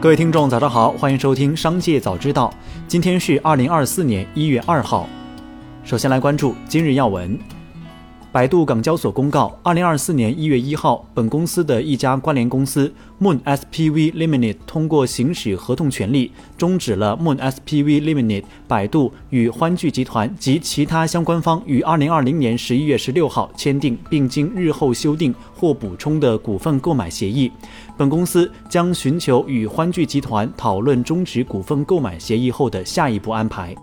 各位听众，早上好，欢迎收听《商界早知道》。今天是二零二四年一月二号。首先来关注今日要闻。百度港交所公告，二零二四年一月一号，本公司的一家关联公司 Moon SPV Limited 通过行使合同权利，终止了 Moon SPV Limited 百度与欢聚集团及其他相关方于二零二零年十一月十六号签订并经日后修订或补充的股份购买协议。本公司将寻求与欢聚集团讨论终止股份购买协议后的下一步安排。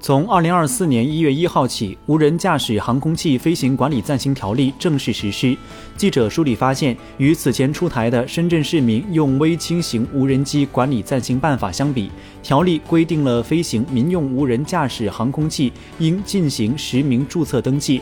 从二零二四年一月一号起，《无人驾驶航空器飞行管理暂行条例》正式实施。记者梳理发现，与此前出台的《深圳市民用微轻型无人机管理暂行办法》相比，条例规定了飞行民用无人驾驶航空器应进行实名注册登记。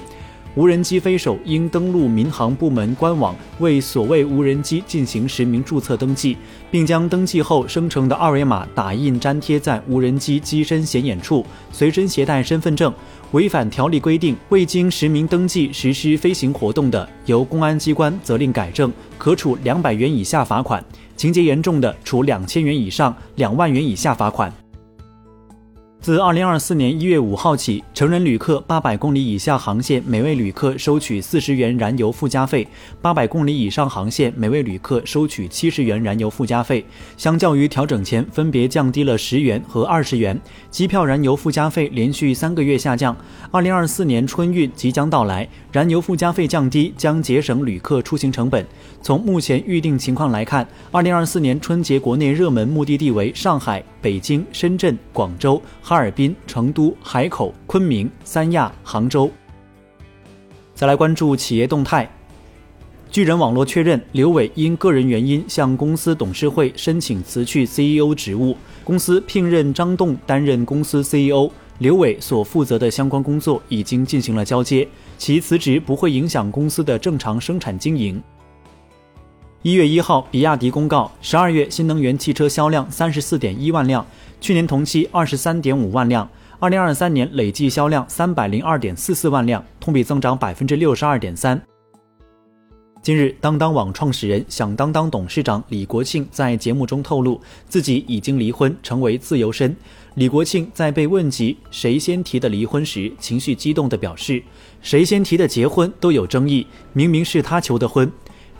无人机飞手应登录民航部门官网，为所谓无人机进行实名注册登记，并将登记后生成的二维码打印粘贴在无人机机身显眼处，随身携带身份证。违反条例规定，未经实名登记实施飞行活动的，由公安机关责令改正，可处两百元以下罚款；情节严重的，处两千元以上两万元以下罚款。自二零二四年一月五号起，成人旅客八百公里以下航线每位旅客收取四十元燃油附加费；八百公里以上航线每位旅客收取七十元燃油附加费。相较于调整前，分别降低了十元和二十元。机票燃油附加费连续三个月下降。二零二四年春运即将到来，燃油附加费降低将节省旅客出行成本。从目前预定情况来看，二零二四年春节国内热门目的地为上海。北京、深圳、广州、哈哈尔滨、成都、海口、昆明、三亚、杭州。再来关注企业动态。巨人网络确认，刘伟因个人原因向公司董事会申请辞去 CEO 职务，公司聘任张栋担任公司 CEO。刘伟所负责的相关工作已经进行了交接，其辞职不会影响公司的正常生产经营。一月一号，比亚迪公告，十二月新能源汽车销量三十四点一万辆，去年同期二十三点五万辆，二零二三年累计销量三百零二点四四万辆，同比增长百分之六十二点三。近日，当当网创始人、响当当董事长李国庆在节目中透露，自己已经离婚，成为自由身。李国庆在被问及谁先提的离婚时，情绪激动地表示：“谁先提的结婚都有争议，明明是他求的婚。”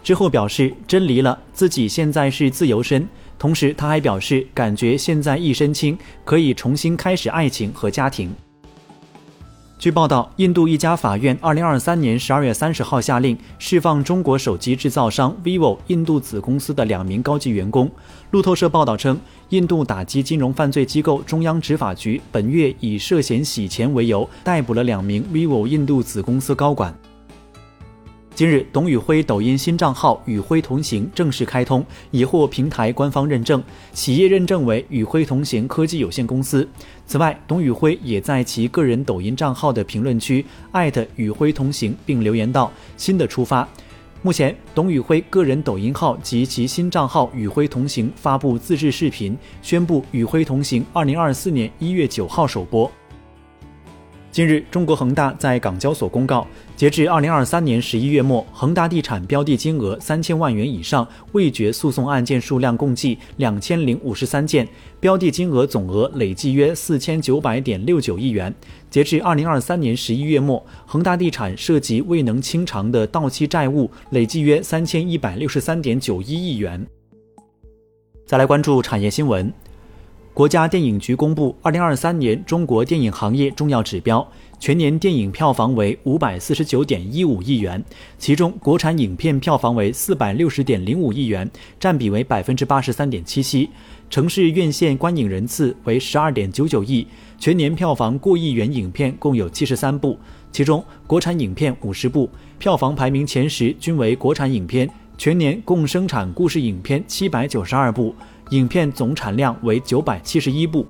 之后表示真离了，自己现在是自由身。同时，他还表示感觉现在一身轻，可以重新开始爱情和家庭。据报道，印度一家法院二零二三年十二月三十号下令释放中国手机制造商 vivo 印度子公司的两名高级员工。路透社报道称，印度打击金融犯罪机构中央执法局本月以涉嫌洗钱为由逮捕了两名 vivo 印度子公司高管。今日，董宇辉抖音新账号“宇辉同行”正式开通，已获平台官方认证，企业认证为宇辉同行科技有限公司。此外，董宇辉也在其个人抖音账号的评论区艾特宇辉同行，并留言道：“新的出发。”目前，董宇辉个人抖音号及其新账号“宇辉同行”发布自制视频，宣布“宇辉同行”二零二四年一月九号首播。近日，中国恒大在港交所公告，截至二零二三年十一月末，恒大地产标的金额三千万元以上未决诉讼案件数量共计两千零五十三件，标的金额总额累计约四千九百点六九亿元。截至二零二三年十一月末，恒大地产涉及未能清偿的到期债务累计约三千一百六十三点九一亿元。再来关注产业新闻。国家电影局公布，二零二三年中国电影行业重要指标，全年电影票房为五百四十九点一五亿元，其中国产影片票房为四百六十点零五亿元，占比为百分之八十三点七七。城市院线观影人次为十二点九九亿，全年票房过亿元影片共有七十三部，其中国产影片五十部，票房排名前十均为国产影片，全年共生产故事影片七百九十二部。影片总产量为九百七十一部。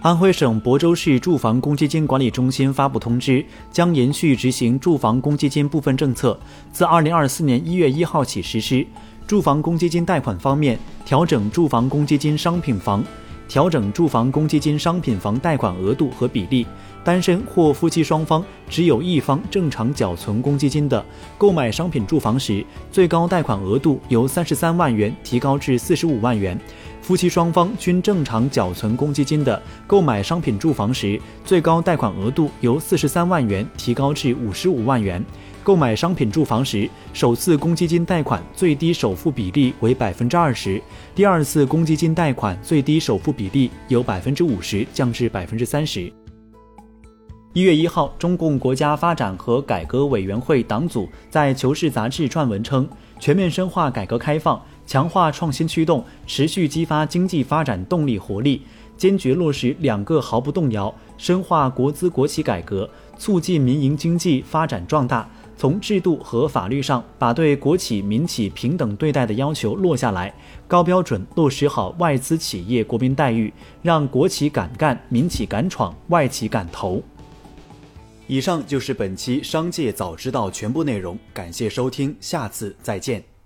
安徽省亳州市住房公积金管理中心发布通知，将延续执行住房公积金部分政策，自二零二四年一月一号起实施。住房公积金贷款方面，调整住房公积金商品房调整住房公积金商品房贷款额度和比例。单身或夫妻双方只有一方正常缴存公积金的，购买商品住房时，最高贷款额度由三十三万元提高至四十五万元；夫妻双方均正常缴存公积金的，购买商品住房时，最高贷款额度由四十三万元提高至五十五万元。购买商品住房时，首次公积金贷款最低首付比例为百分之二十，第二次公积金贷款最低首付比例由百分之五十降至百分之三十。一月一号，中共国家发展和改革委员会党组在《求是》杂志撰文称，全面深化改革开放，强化创新驱动，持续激发经济发展动力活力，坚决落实两个毫不动摇，深化国资国企改革，促进民营经济发展壮大。从制度和法律上把对国企民企平等对待的要求落下来，高标准落实好外资企业国民待遇，让国企敢干，民企敢闯，外企敢投。以上就是本期《商界早知道》全部内容，感谢收听，下次再见。